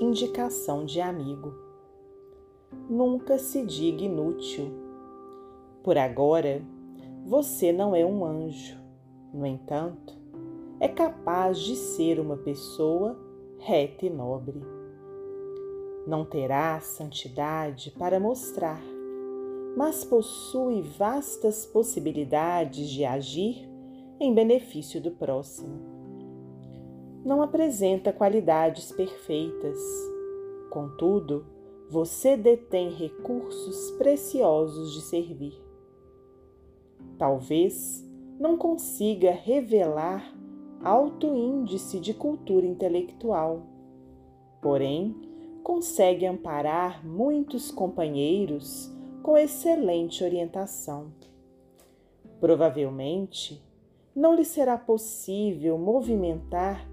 indicação de amigo. Nunca se diga inútil. Por agora, você não é um anjo. No entanto, é capaz de ser uma pessoa reta e nobre. Não terá santidade para mostrar, mas possui vastas possibilidades de agir em benefício do próximo. Não apresenta qualidades perfeitas, contudo, você detém recursos preciosos de servir. Talvez não consiga revelar alto índice de cultura intelectual, porém consegue amparar muitos companheiros com excelente orientação. Provavelmente, não lhe será possível movimentar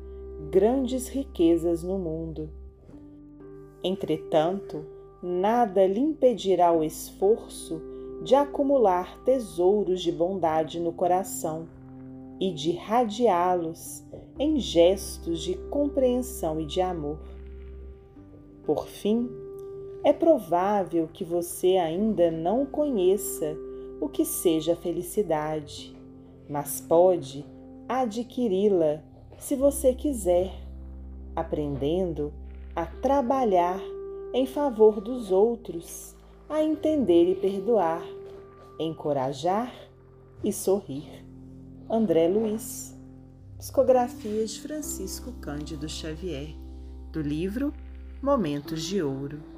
grandes riquezas no mundo. Entretanto, nada lhe impedirá o esforço de acumular tesouros de bondade no coração e de radiá-los em gestos de compreensão e de amor. Por fim, é provável que você ainda não conheça o que seja felicidade, mas pode adquiri-la se você quiser, aprendendo a trabalhar em favor dos outros, a entender e perdoar, encorajar e sorrir. André Luiz, Psicografia de Francisco Cândido Xavier, do livro Momentos de Ouro.